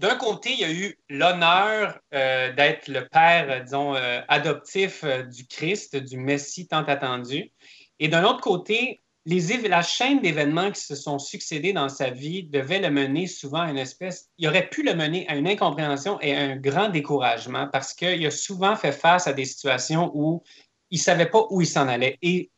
d'un côté, il y a eu l'honneur euh, d'être le père, disons, adoptif du Christ, du Messie tant attendu. Et d'un autre côté, la chaîne d'événements qui se sont succédés dans sa vie devait le mener souvent à une espèce, il aurait pu le mener à une incompréhension et à un grand découragement parce qu'il a souvent fait face à des situations où il ne savait pas où il s'en allait. Et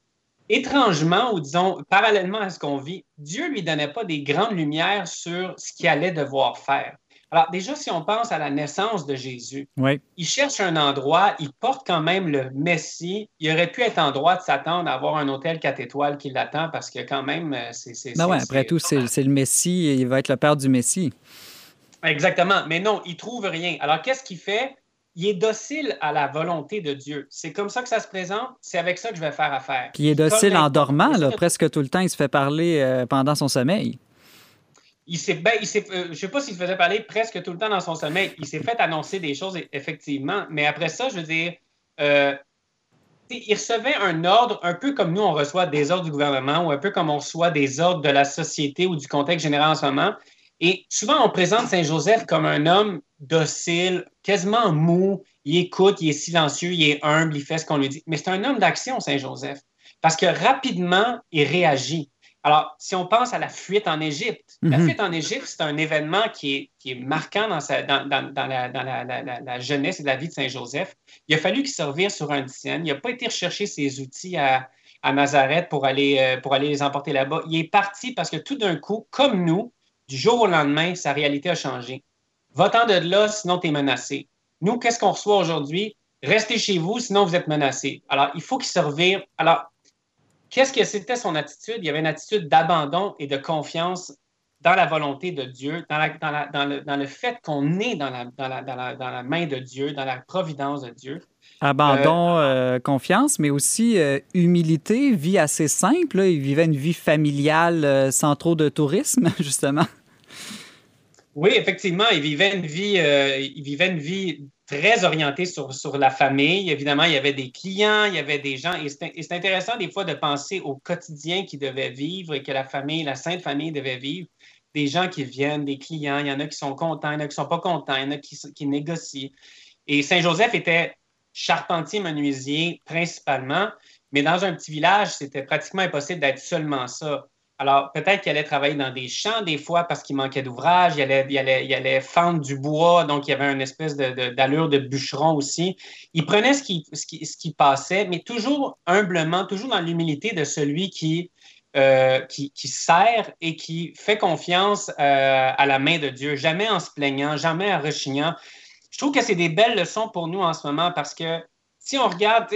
étrangement, ou disons parallèlement à ce qu'on vit, Dieu ne lui donnait pas des grandes lumières sur ce qu'il allait devoir faire. Alors déjà, si on pense à la naissance de Jésus, Oui. il cherche un endroit, il porte quand même le Messie. Il aurait pu être en droit de s'attendre à avoir un hôtel 4 étoiles qui l'attend parce que quand même, euh, c'est... c'est- Ben ouais, après tout, c'est c'est le Messie, il va être le père du Messie. Exactement. Mais non, il trouve rien. Alors, qu'est-ce qu'il fait? Il est docile à la volonté de Dieu. C'est comme ça que ça se présente. C'est avec ça que je vais faire affaire. Puis il est docile en dormant, là, presque tout le temps, il se fait parler euh, pendant son sommeil. Il s'est, ben, euh, je ne sais pas s'il se faisait parler presque tout le temps dans son sommeil. Il s'est fait annoncer des choses, effectivement. Mais après ça, je veux dire, euh, il recevait un ordre un peu comme nous, on reçoit des ordres du gouvernement ou un peu comme on reçoit des ordres de la société ou du contexte général en ce moment. Et souvent, on présente Saint-Joseph comme un homme docile, quasiment mou. Il écoute, il est silencieux, il est humble, il fait ce qu'on lui dit. Mais c'est un homme d'action, Saint-Joseph, parce que rapidement, il réagit. Alors, si on pense à la fuite en Égypte, la Mhm. fuite en Égypte, c'est un événement qui est, qui est marquant dans, sa- dans, dans- dans la, dans la- la- la- la jeunesse et la vie de Saint-Joseph. Il a fallu qu'il se revire sur un dixième. Il n'a pas été rechercher ses outils à, à Nazareth pour aller, euh, pour aller les emporter là-bas. Il est parti parce que tout d'un coup, comme nous, du jour au lendemain, sa réalité a changé. Va-t'en de là, sinon tu es menacé. Nous, qu'est-ce qu'on reçoit aujourd'hui? Restez chez vous, sinon vous êtes menacé. Alors, il faut qu'il se revire. Alors, qu'est-ce que c'était son attitude? Il y avait une attitude d'abandon et de confiance dans la volonté de Dieu, dans, la- dans la- dans le, dans le fait qu'on est dans la, dans, main de Dieu, dans la providence de Dieu. Abandon, euh, confiance, mais aussi euh, humilité, vie assez simple. là. Il vivait une vie familiale euh, sans trop de tourisme, justement. Oui, effectivement, il vivait une vie, euh, il vivait une vie très orientée sur, la famille. Évidemment, il y avait des clients, il y avait des gens. Et c'est intéressant des fois de penser au quotidien qu'il devait vivre et que la famille, la sainte famille devait vivre. Des gens qui viennent, des clients, il y en a qui sont contents, il y en a qui ne sont pas contents, il y en a qui, qui négocient. Et Saint-Joseph était charpentier menuisier principalement, mais dans un petit village, c'était pratiquement impossible d'être seulement ça. Alors, peut-être qu'il allait travailler dans des champs des fois parce qu'il manquait d'ouvrage, il allait, il, allait, il allait fendre du bois, donc il y avait une espèce d'allure de, bûcheron aussi. Il prenait ce qui, ce, qui, ce qui passait, mais toujours humblement, toujours dans l'humilité de celui qui, euh, qui, sert et qui fait confiance euh, à la main de Dieu, jamais en se plaignant, jamais en rechignant. Je trouve que c'est des belles leçons pour nous en ce moment parce que si on regarde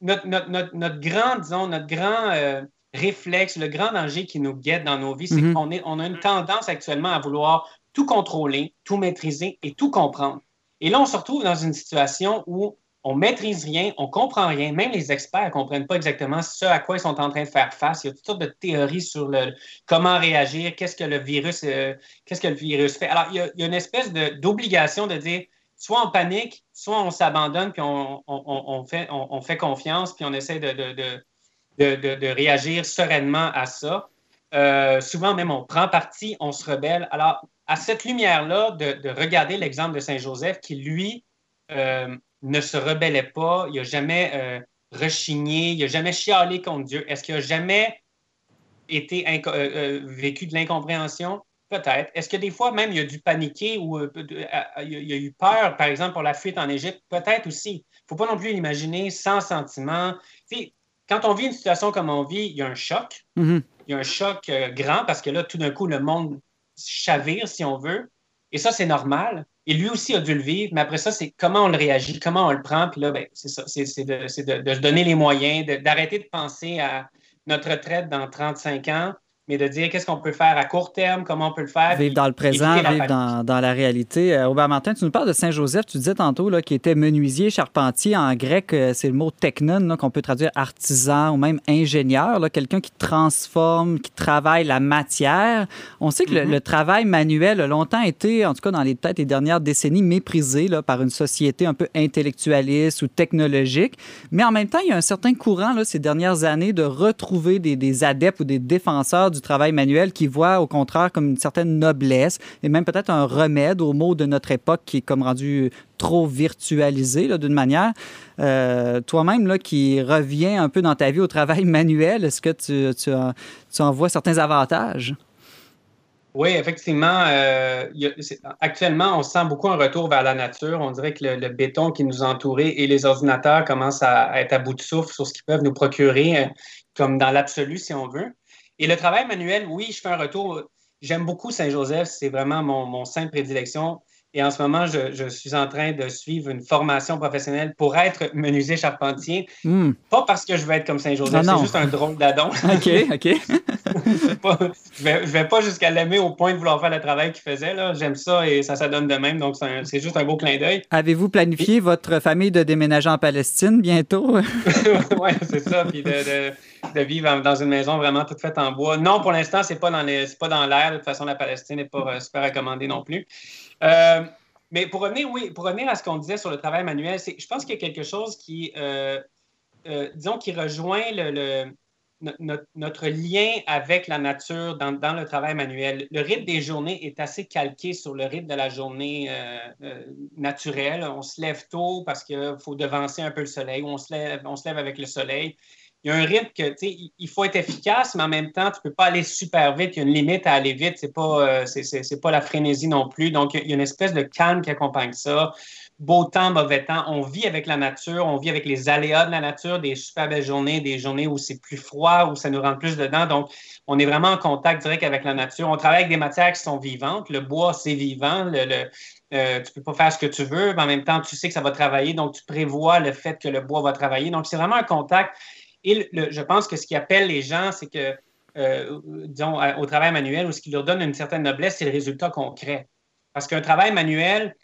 notre, notre, notre, notre grand, disons, notre grand euh, réflexe, le grand danger qui nous guette dans nos vies, c'est Mhm. qu'on est, on a une tendance actuellement à vouloir tout contrôler, tout maîtriser et tout comprendre. Et là, on se retrouve dans une situation où on maîtrise rien, on comprend rien. Même les experts ne comprennent pas exactement ce à quoi ils sont en train de faire face. Il y a toutes sortes de théories sur le, comment réagir, qu'est-ce que le virus, euh, qu'est-ce que le virus fait. Alors, il y a, il y a une espèce d'obligation de, dire soit on panique, soit on s'abandonne, puis on, on- on- on fait, on, on fait confiance, puis on essaie de, de- de- de, réagir sereinement à ça. Euh, souvent même, on prend parti, on se rebelle. Alors, à cette lumière-là, de, de regarder l'exemple de Saint-Joseph qui, lui, euh, ne se rebellait pas, il n'a jamais euh, rechigné, il n'a jamais chialé contre Dieu. Est-ce qu'il a jamais été vécu de l'incompréhension? Peut-être. Est-ce que des fois, même, il a dû paniquer ou il a- eu peur, par exemple, pour la fuite en Égypte? Peut-être aussi. Il ne faut pas non plus l'imaginer sans sentiment. Tu sais, quand on vit une situation comme on vit, il y a un choc. Mhm. Il y a un choc euh, grand parce que là, tout d'un coup, le monde chavire, si on veut. Et ça, c'est normal. Et lui aussi a dû le vivre, mais après ça, c'est comment on le réagit, comment on le prend. Puis là, ben, c'est ça, c'est de, c'est de- de se donner les moyens, de- d'arrêter de penser à notre retraite dans 35 ans, mais de dire qu'est-ce qu'on peut faire à court terme, comment on peut le faire. Vivre dans le présent, vivre dans, dans la réalité. Euh, Robert Martin, tu nous parles de Saint-Joseph. Tu disais tantôt là, qu'il était menuisier, charpentier. En grec, euh, c'est le mot technon qu'on peut traduire artisan ou même ingénieur. là, Quelqu'un qui transforme, qui travaille la matière. On sait que le- Mhm. le, travail manuel a longtemps été, en tout cas dans les peut-être les dernières décennies, méprisé là, par une société un peu intellectualiste ou technologique. Mais en même temps, il y a un certain courant là, ces dernières années de retrouver des, des adeptes ou des défenseurs du travail manuel qui voient au contraire comme une certaine noblesse et même peut-être un remède aux maux de notre époque qui est comme rendu trop virtualisé d'une manière. Euh, Toi-même, qui reviens un peu dans ta vie au travail manuel, est-ce que tu, tu, en, vois certains avantages? Oui, effectivement. euh, actuellement, on sent beaucoup un retour vers la nature. On dirait que le, béton qui nous entourait et les ordinateurs commencent à, à être à bout de souffle sur ce qu'ils peuvent nous procurer, euh, comme dans l'absolu, si on veut. Et le travail manuel, oui, je fais un retour. J'aime beaucoup Saint-Joseph. C'est vraiment mon, mon saint prédilection. Et en ce moment, je, je suis en train de suivre une formation professionnelle pour être menuisier charpentier. Hmm. Pas parce que je veux être comme Saint-Joseph, c'est juste un drôle d'adon. OK, OK. pas- je vais, je vais pas jusqu'à l'aimer au point de vouloir faire le travail qu'il faisait. là. J'aime ça et ça, ça donne de même. Donc, c'est juste un beau clin d'œil. Avez-vous planifié votre famille de déménager en Palestine bientôt? oui, c'est ça. Puis de, de- de vivre dans une maison vraiment toute faite en bois. Non, pour l'instant, c'est pas dans les- c'est pas dans l'air. De toute façon, la Palestine n'est pas euh, super recommandée non plus. Euh, mais pour revenir, oui, pour revenir à ce qu'on disait sur le travail manuel, c'est- je pense qu'il y a quelque chose qui, euh, euh, disons, qui rejoint notre, lien avec la nature dans, le travail manuel. Le rythme des journées est assez calqué sur le rythme de la journée naturelle. On se lève tôt parce qu'il faut devancer un peu le soleil, on se lève, on se lève avec le soleil il y a un rythme que, tu sais, il faut être efficace, mais en même temps, tu ne peux pas aller super vite. Il y a une limite à aller vite. Ce n'est pas, euh, c'est, pas la frénésie non plus. Donc, il y a une espèce de calme qui accompagne ça. Beau temps, mauvais temps. On vit avec la nature, on vit avec les aléas de la nature, des super belles journées, des journées où c'est plus froid, où ça nous rentre plus dedans. Donc, on est vraiment en contact direct avec la nature. On travaille avec des matières qui sont vivantes. Le bois, c'est vivant. Le, euh, tu ne peux pas faire ce que tu veux, mais en même temps, tu sais que ça va travailler, donc tu prévois le fait que le bois va travailler. Donc, c'est vraiment un contact et je pense que ce qui appelle les gens, c'est que, euh, disons, au travail manuel, ou ce qui leur donne une certaine noblesse, c'est le résultat concret. Parce qu'un travail manuel,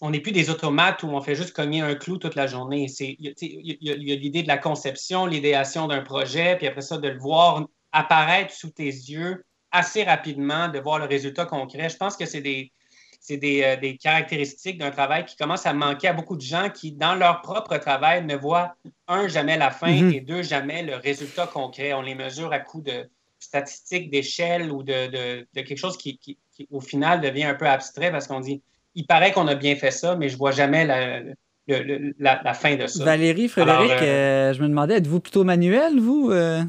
on n'est plus des automates où on fait juste cogner un clou toute la journée. Il y a, l'idée de la conception, l'idéation d'un projet, puis après ça, de le voir apparaître sous tes yeux assez rapidement, de voir le résultat concret. Je pense que c'est des, c'est euh, des, caractéristiques d'un travail qui commence à manquer à beaucoup de gens qui, dans leur propre travail, ne voient, un, jamais la fin mhm. et deux, jamais le résultat concret. On les mesure à coup de statistiques, d'échelle ou de, quelque chose qui, au final, devient un peu abstrait parce qu'on dit, il paraît qu'on a bien fait ça, mais je vois jamais la, fin de ça. Valérie, Frédéric, euh, euh, je me demandais, êtes-vous plutôt manuel, vous? Euh,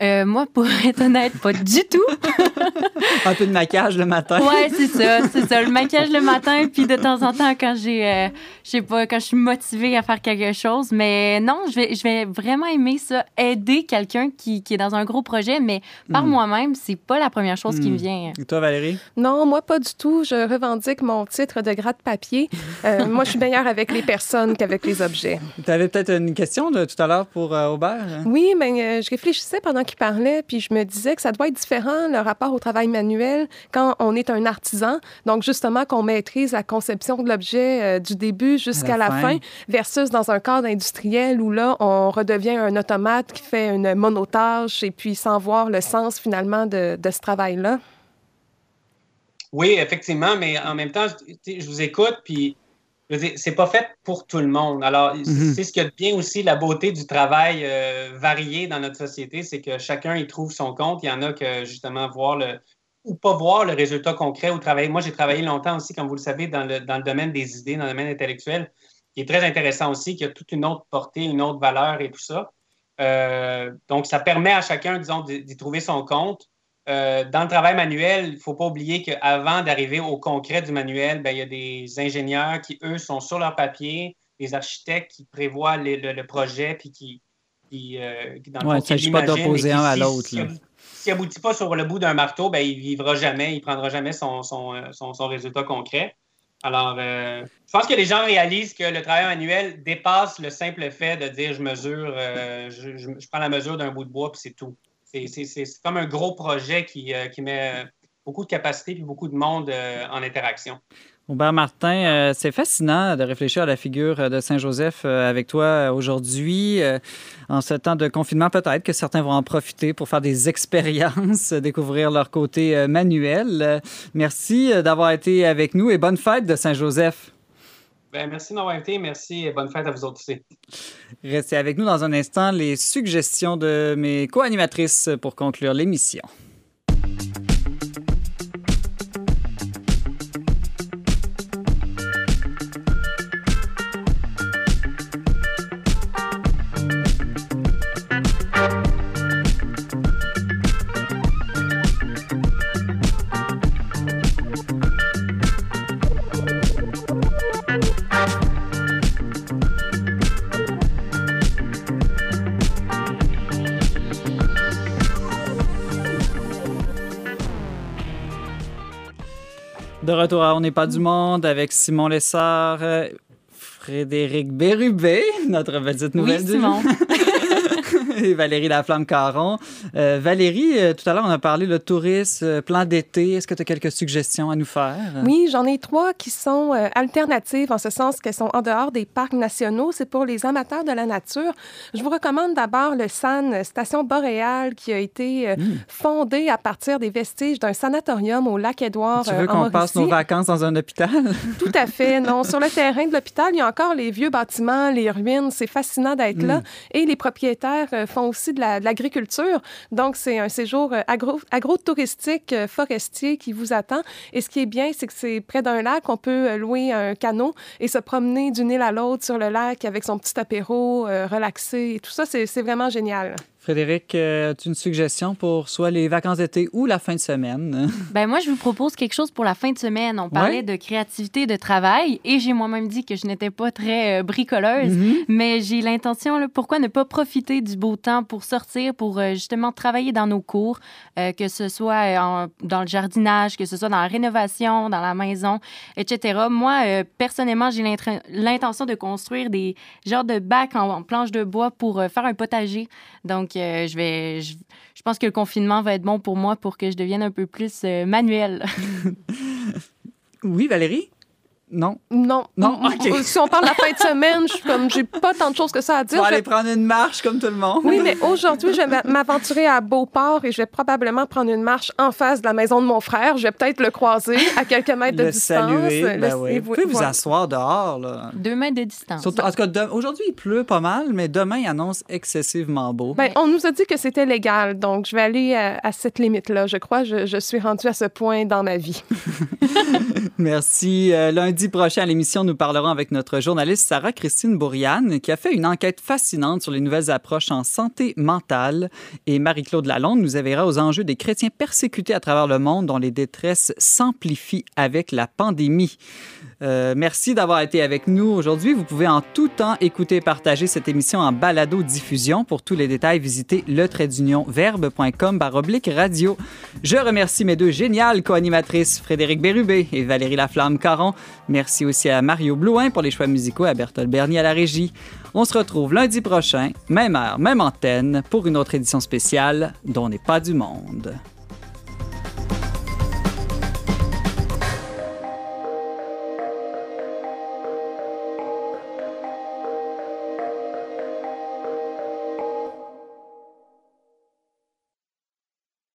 moi, pour être honnête, pas du tout. un peu de maquillage le matin. Ouais, c'est ça, c'est ça. Le maquillage le matin, puis de temps en temps, quand j'ai, euh, je sais pas, quand je suis motivée à faire quelque chose. Mais non, je vais, je vais vraiment aimer ça, aider quelqu'un qui, qui est dans un gros projet, mais par hmm. moi-même, c'est pas la première chose qui me hmm. vient. Et toi, Valérie? Non, moi, pas du tout. Je revendique mon titre de gratte-papier. Euh, moi, je suis meilleure avec les personnes qu'avec les objets. Tu avais peut-être une question de tout à l'heure pour Aubert? Oui, mais je réfléchissais pendant qui parlait, puis je me disais que ça doit être différent, le rapport au travail manuel, quand on est un artisan. Donc, justement, qu'on maîtrise la conception de l'objet euh, du début jusqu'à la, fin. versus dans un cadre industriel où là, on redevient un automate qui fait une monotâche et puis sans voir le sens finalement de, de ce travail-là. Oui, effectivement, mais en même temps, je vous écoute, puis c'est pas fait pour tout le monde. Alors, mhm. c'est ce qui est bien aussi la beauté du travail euh, varié dans notre société, c'est que chacun y trouve son compte. Il y en a que justement voir le ou pas voir le résultat concret ou travailler. Moi, j'ai travaillé longtemps aussi, comme vous le savez, dans le, dans le domaine des idées, dans le domaine intellectuel, qui est très intéressant aussi, qui a toute une autre portée, une autre valeur et tout ça. Euh, donc, ça permet à chacun, disons, d'y trouver son compte. Euh, dans le travail manuel, il ne faut pas oublier qu'avant d'arriver au concret du manuel, ben, il y a des ingénieurs qui, eux, sont sur leur papier, des architectes qui prévoient le, projet, puis qui, qui, euh, dans le ne s'agit pas d'opposer un à l'autre. S'il n'aboutit pas sur le bout d'un marteau, ben, il ne vivra jamais, il ne prendra jamais son, son, euh, son, son, résultat concret. Alors, je pense que les gens réalisent que le travail manuel dépasse le simple fait de dire je mesure, je, je, prends la mesure d'un bout de bois, puis c'est tout c'est comme un gros projet qui, euh, met beaucoup de capacité et beaucoup de monde euh, en interaction. Aubert Martin, euh, c'est fascinant de réfléchir à la figure de Saint-Joseph avec toi aujourd'hui. en ce temps de confinement, peut-être que certains vont en profiter pour faire des expériences, découvrir leur côté manuel. merci d'avoir été avec nous et bonne fête de Saint-Joseph. Ben, merci d'avoir été. Merci et bonne fête à vous autres aussi. Restez avec nous dans un instant les suggestions de mes co-animatrices pour conclure l'émission. De retour à On n'est pas du monde avec Simon Lessard, Frédéric Bérubé, notre petite nouvelle oui, Simon. Valérie Laflamme-Caron. Euh, Valérie, euh, tout à l'heure, on a parlé de tourisme, euh, plan d'été. Est-ce que tu as quelques suggestions à nous faire? Oui, j'en ai trois qui sont alternatives en ce sens qu'elles sont en dehors des parcs nationaux. C'est pour les amateurs de la nature. Je vous recommande d'abord le SAN, Station boréale, qui a été euh, Hmm. fondé à partir des vestiges d'un sanatorium au lac Édouard Tu veux qu'on passe nos vacances dans un hôpital? Tout à fait. Non, sur le terrain de l'hôpital, il y a encore les vieux bâtiments, les ruines. C'est fascinant d'être là. Et les propriétaires font aussi de la- de l'agriculture. Donc, c'est un séjour euh, agro- agro-touristique euh, forestier qui vous attend. Et ce qui est bien, c'est que c'est près d'un lac. On peut euh, louer un canot et se promener d'une île à l'autre sur le lac avec son petit apéro, relaxé. Et tout ça, c'est vraiment génial. Frédéric, euh, as-tu une suggestion pour soit les vacances d'été ou la fin de semaine? Ben moi, je vous propose quelque chose pour la fin de semaine. On parlait Ouais. de créativité, de travail, et j'ai moi-même dit que je n'étais pas très euh, bricoleuse, Mhm. mais j'ai l'intention, pourquoi ne pas profiter du beau temps pour sortir, pour euh, justement travailler dans nos cours, euh, que ce soit en- dans le jardinage, que ce soit dans la rénovation, dans la maison, etc. Moi, personnellement, j'ai l'intention de construire des genres de bacs en, en planche de bois pour faire un potager. Donc, euh, je vais, je, je pense que le confinement va être bon pour moi pour que je devienne un peu plus euh, manuel. Oui, Valérie? Non. Non. Non, OK. Si on parle de la fin de semaine, je suis comme, j'ai pas tant de choses que ça à Tu dire. vas Je vais aller prendre une marche comme tout le monde? Oui, mais aujourd'hui, je vais m'aventurer à Beauport et je vais probablement prendre une marche en face de la maison de mon frère. Je vais peut-être le croiser à quelques mètres de distance. saluer. Le- Ben oui. Vous pouvez vous asseoir dehors. Là. Deux mètres de distance. Surtout- en tout cas, de- aujourd'hui, il pleut pas mal, mais demain, il annonce excessivement beau. Ben, on nous a dit que c'était légal, donc je vais aller à, à cette limite-là. Je crois que je, je suis rendue à ce point dans ma vie. Merci. Euh, lundi prochain à l'émission, nous parlerons avec notre journaliste Sarah-Christine Bourriane, qui a fait une enquête fascinante sur les nouvelles approches en santé mentale. Et Marie-Claude Lalonde nous éveillera aux enjeux des chrétiens persécutés à travers le monde dont les détresses s'amplifient avec la pandémie. Euh, merci d'avoir été avec nous aujourd'hui. Vous pouvez en tout temps écouter et partager cette émission en balado-diffusion. Pour tous les détails, visitez le verbe.com oblique radio. Je remercie mes deux géniales co-animatrices, Frédéric Bérubé et Valérie Laflamme-Caron. Merci aussi à Mario Blouin pour les choix musicaux et à Berthold Bernier à la régie. On se retrouve lundi prochain, même heure, même antenne, pour une autre édition spéciale dont n'est pas du monde.